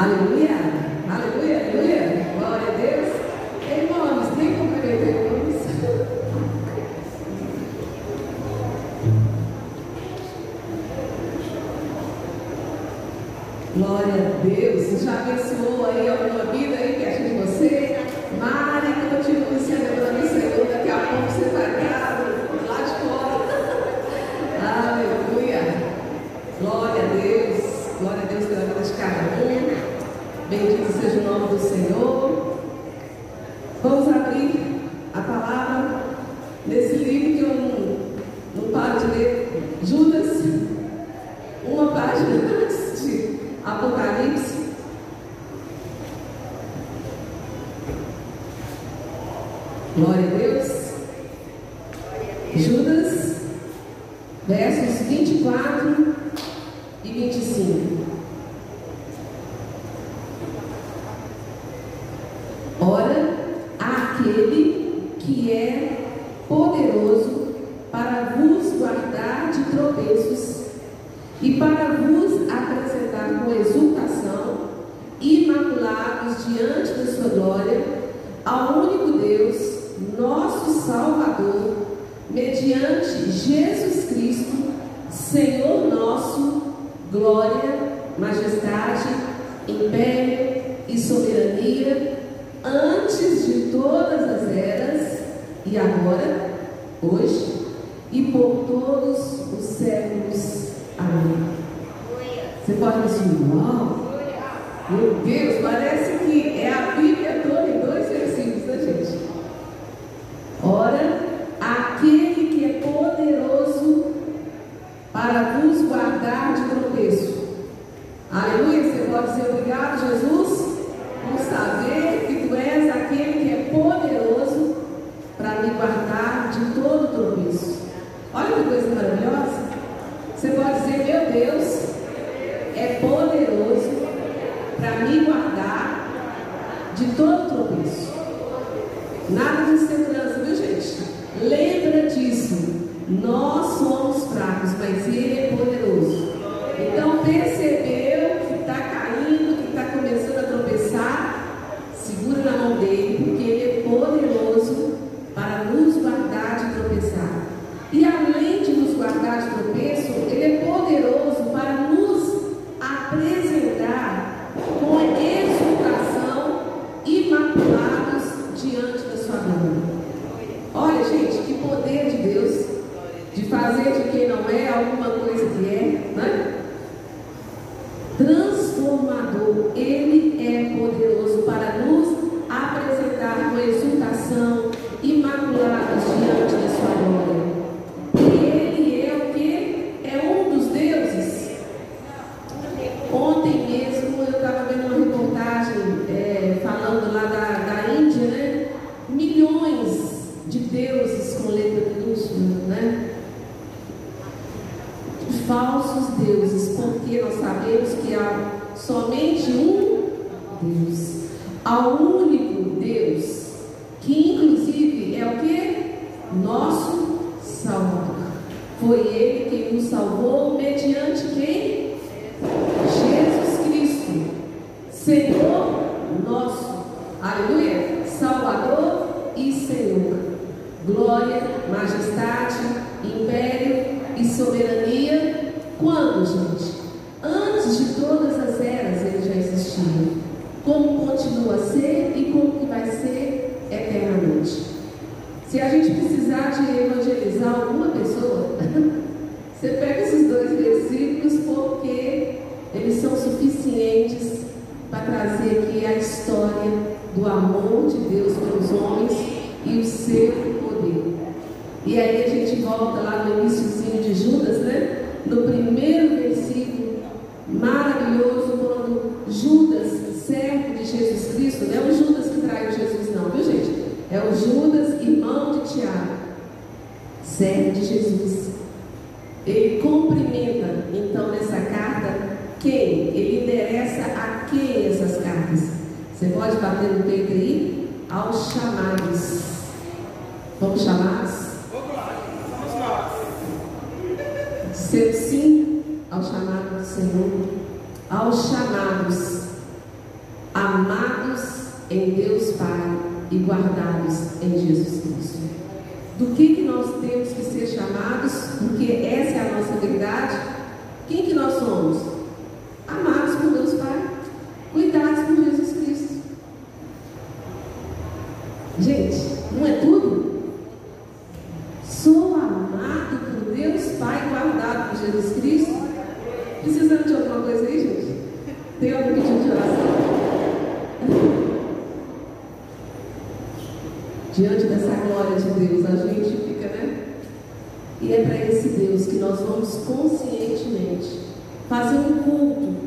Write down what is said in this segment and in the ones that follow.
Aleluia, aleluia, aleluia. Glória a Deus. Irmãos, nem cumprimentei irmãos. Glória a Deus. Já abençoou aí alguma vida aí perto é de você? Mari, continue se adorando, Senhor. Daqui a pouco você está grávida, lá de fora. aleluia. Glória a Deus. Glória a Deus pela vida de cada um. Bendito seja o nome do Senhor. Vamos abrir a palavra nesse livro que eu não, não paro de ler. Judas, uma página antes de Apocalipse. Glória a Deus. Judas, versos 24 e 25. diante da sua glória, ao único Deus, nosso Salvador, mediante Jesus Cristo, Senhor nosso, glória, majestade, império e soberania, antes de todas as eras e agora, hoje e por todos os séculos. Amém. Você pode dizer, uau! Meu Deus, parece que é a Bíblia. fazer de quem não é alguma coisa que é, né? Transformador, ele falsos deuses, porque nós sabemos que há somente um Deus, ao único Deus, que inclusive é o que? Nosso Salvador. Foi Ele quem nos salvou mediante quem? Jesus Cristo, Senhor nosso. Aleluia! Salvador e Senhor. Glória, majestade, império e soberania quando, gente? Antes de todas as eras ele já existia. Como continua a ser e como que vai ser eternamente. Se a gente precisar de evangelizar alguma pessoa, você pega esses dois versículos porque eles são suficientes para trazer aqui a história do amor de Deus pelos homens e o seu poder. E aí a gente volta lá no iníciozinho de Judas, né? no primeiro versículo maravilhoso, quando Judas, servo de Jesus Cristo, não é o Judas que traiu Jesus, não, viu gente? É o Judas, irmão de Tiago, servo de Jesus. Ele cumprimenta, então, nessa carta, quem? Ele endereça a quem essas cartas? Você pode bater no peito aí? Aos chamados. Vamos chamar? dizer sim ao chamado do Senhor, aos chamados, amados em Deus Pai e guardados em Jesus Cristo. Do que, que nós temos que ser chamados, porque essa é a nossa verdade, quem que nós somos? Jesus Cristo. Precisando de alguma coisa aí, gente? Tem algum pedido de oração? Diante dessa glória de Deus, a gente fica, né? E é para esse Deus que nós vamos conscientemente fazer um culto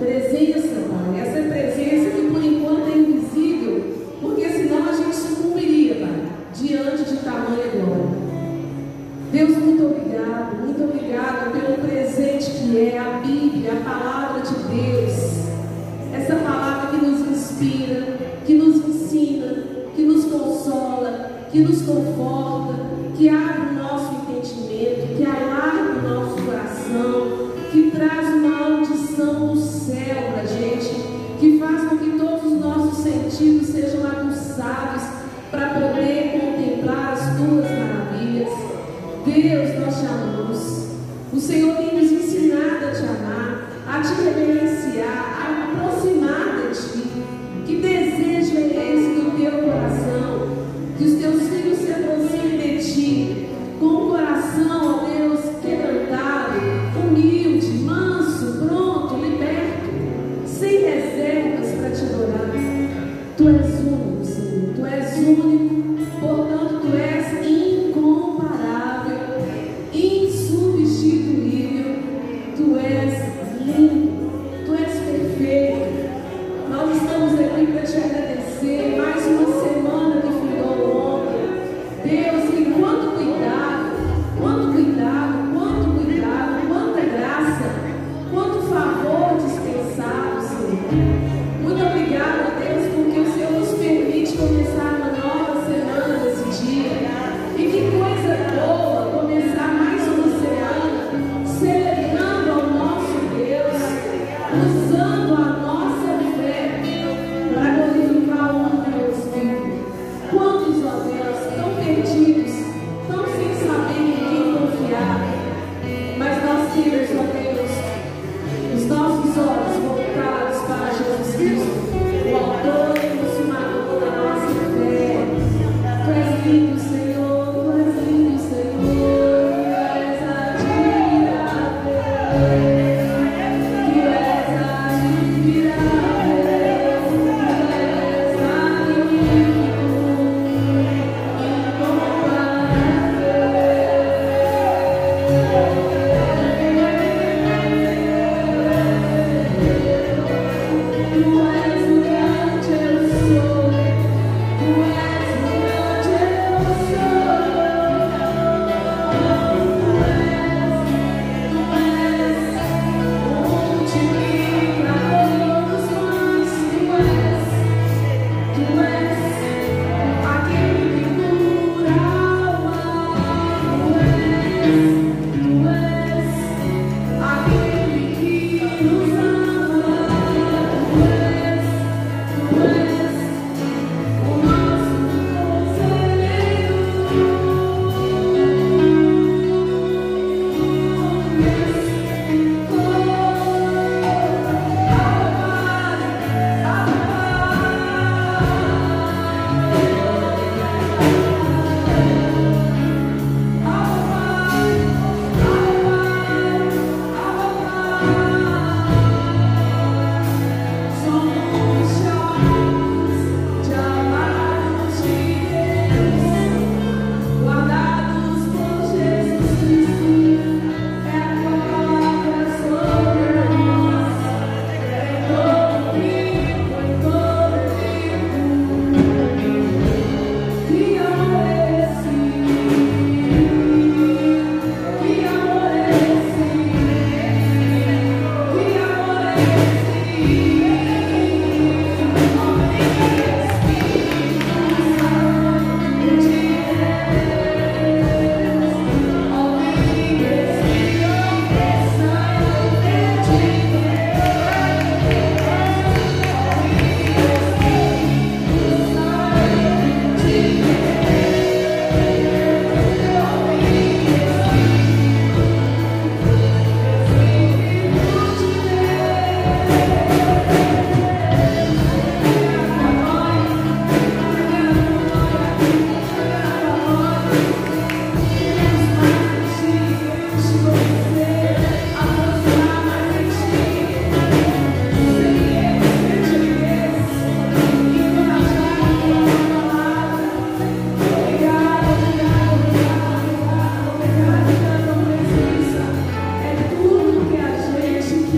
300 sentidos sejam aguçados para poder contemplar as tuas maravilhas. Deus, nós te amamos. O Senhor Muchas gracias.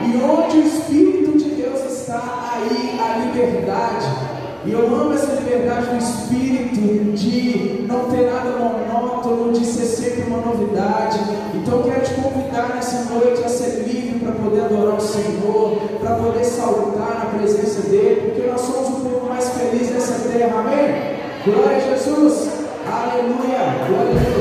E onde o Espírito de Deus está, aí a liberdade. E eu amo essa liberdade do Espírito de não ter nada monótono, de ser sempre uma novidade. Então eu quero te convidar nessa noite a ser livre para poder adorar o Senhor, para poder saltar na presença dEle, porque nós somos o povo mais feliz dessa terra, amém? Glória a Jesus, aleluia, glória a Deus.